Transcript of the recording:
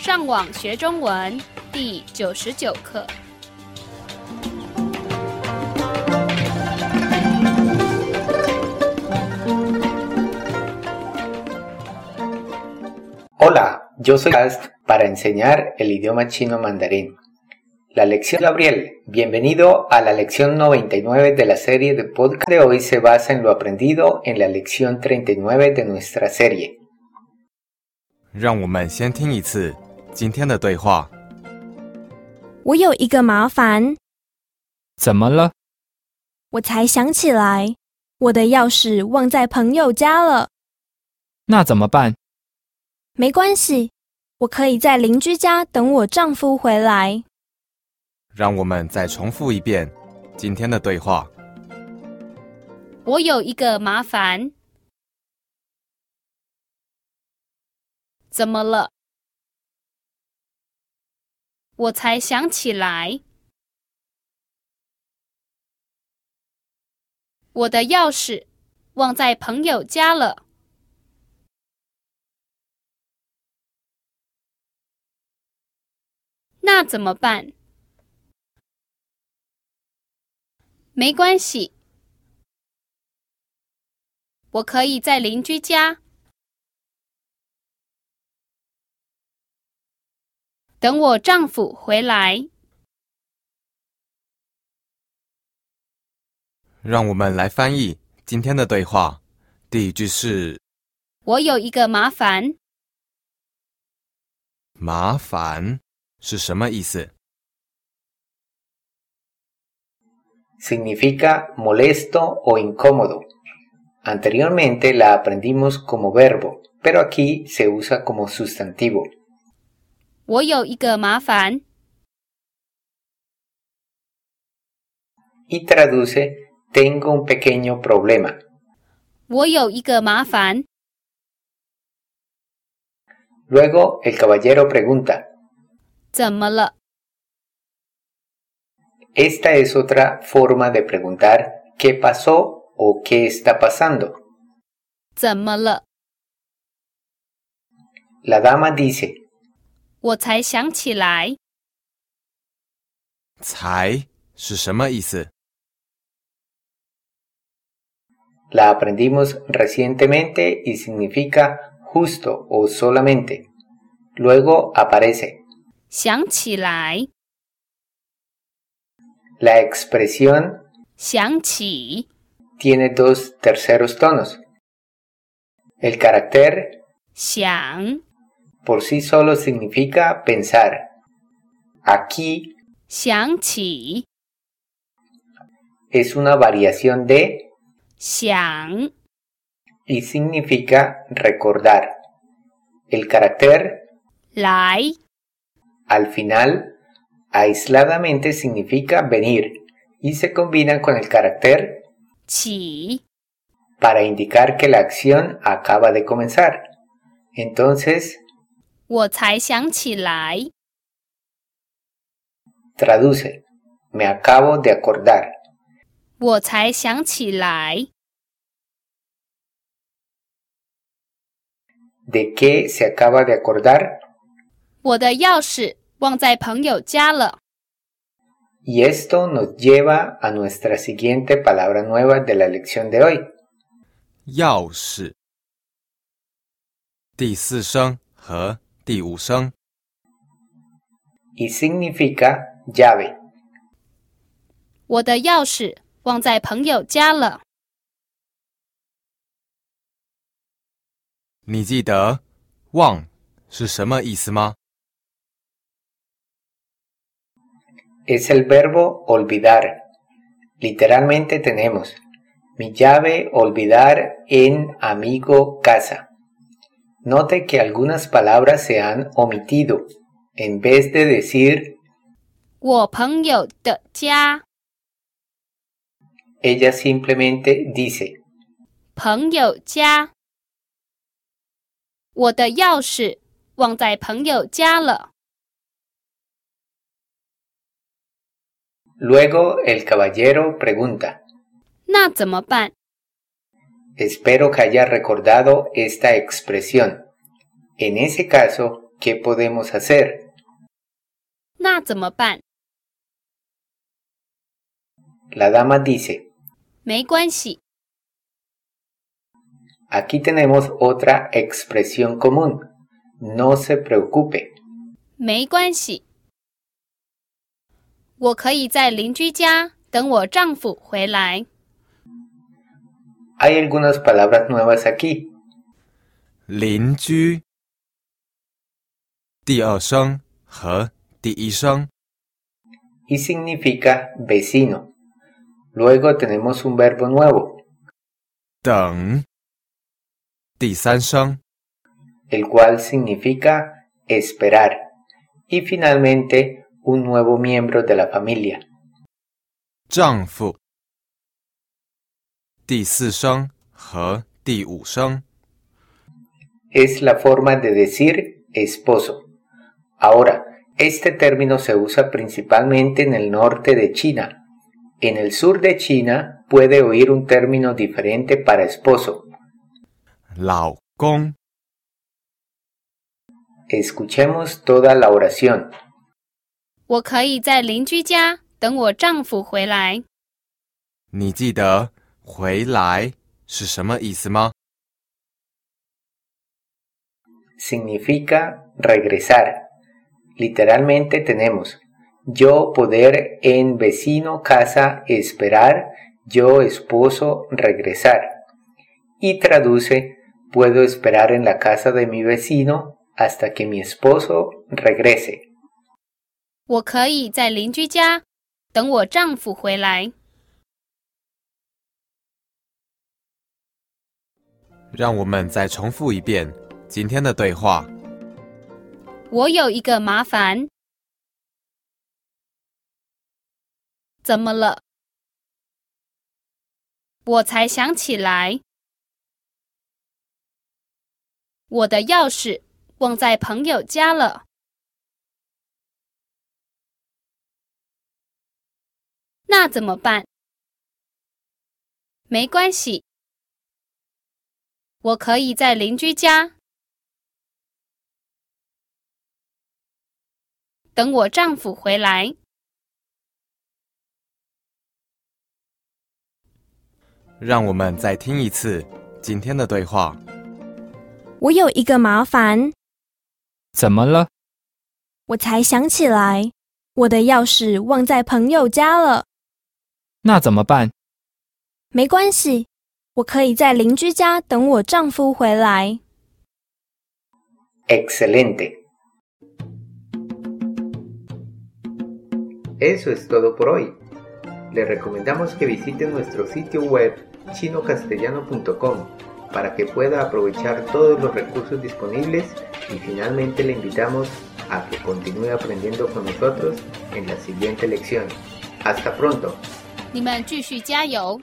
上网学中文第九十九课。 Hola, yo soy Cast para enseñar el idioma chino mandarín. La lección Gabriel, bienvenido a la lección 99 de la serie de podcast de hoy se basa en lo aprendido en la lección 39 de nuestra serie. 让我们先听一次 今天的对话。我有一个麻烦，怎么了？我才想起来，我的钥匙忘在朋友家了。那怎么办？没关系，我可以在邻居家等我丈夫回来。让我们再重复一遍今天的对话。我有一个麻烦，怎么了？我才想起来，我的钥匙忘在朋友家了。那怎么办？没关系，我可以在邻居家等我丈夫回来。让我们来翻译今天的对话。第一句是我有一个麻烦，“麻烦”是什么意思？Significa molesto o incómodo. Anteriormente la aprendimos como verbo, pero aquí se usa como sustantivo. 我有一个麻烦， y traduce tengo un pequeño problema. 我有一个麻烦。 Luego el caballero pregunta, 怎么了？ esta es otra forma de preguntar qué pasó o qué está pasando. 怎么了？ La dama dice, 我才想起来，才是什么意思？ la aprendimos recientemente y significa justo o solamente. Luego aparece 想起来， la expresión 想起， tiene dos terceros tonos. El carácter 想， por sí solo significa pensar. Aquí 想起， es una variación de 想， y significa recordar. El carácter 来， al final aisladamente significa venir y se combina con el carácter 起， para indicar que la acción acaba de comenzar. Entonces, 我才想起来，traduce, me acabo de acordar. 我才想起来，¿De qué se acaba de acordar? 我的钥匙忘在朋友家了。Y esto nos lleva a nuestra siguiente palabra nueva de la lección de hoy. 钥匙。第四声和第五声。 y significa llave. 我的钥匙忘在朋友家了。你记得“忘”是什么意思吗？ Es el verbo olvidar. Literalmente tenemos mi llave olvidar en amigo casa. Note que algunas palabras se han omitido. En vez de decir 我朋友的家， ella simplemente dice 朋友家。我的钥匙忘在朋友家了。 Luego el caballero pregunta 那怎么办？ Espero que haya recordado esta expresión. En ese caso, ¿qué podemos hacer? La dama dice, Aquí tenemos otra expresión común. No se preocupe. Hay algunas palabras nuevas aquí. Lin Ju. Y significa vecino. Luego tenemos un verbo nuevo. Deng. El cual significa esperar. Y finalmente un nuevo miembro de la familia. Zhangfu. 第四声和第五声， Es la forma de decir esposo. Ahora, este término se usa principalmente en el norte de China. En el sur de China puede oír un término diferente para esposo. 老公， Escuchemos toda la oración. 我可以在邻居家等我丈夫回来。你记得“ 回来”是什么意思吗？ significa regresar. Literalmente tenemos yo poder en vecino casa esperar, yo esposo regresar. Y traduce puedo esperar en la casa de mi vecino hasta que mi esposo regrese. 我可以在邻居家等我丈夫回来。 让我们再重复一遍今天的对话。我有一个麻烦，怎么了？我才想起来，我的钥匙忘在朋友家了。那怎么办？没关系，我可以在邻居家等我丈夫回来。让我们再听一次今天的对话。我有一个麻烦，怎么了？我才想起来，我的钥匙忘在朋友家了。那怎么办？没关系，我可以在邻居家等我丈夫回来。 Excelente. Eso es todo por hoy. Le recomendamos que visite nuestro sitio web chinocastellano.com para que pueda aprovechar todos los recursos disponibles y finalmente le invitamos a que continúe aprendiendo con nosotros en la siguiente lección. Hasta pronto. 你们继续加油！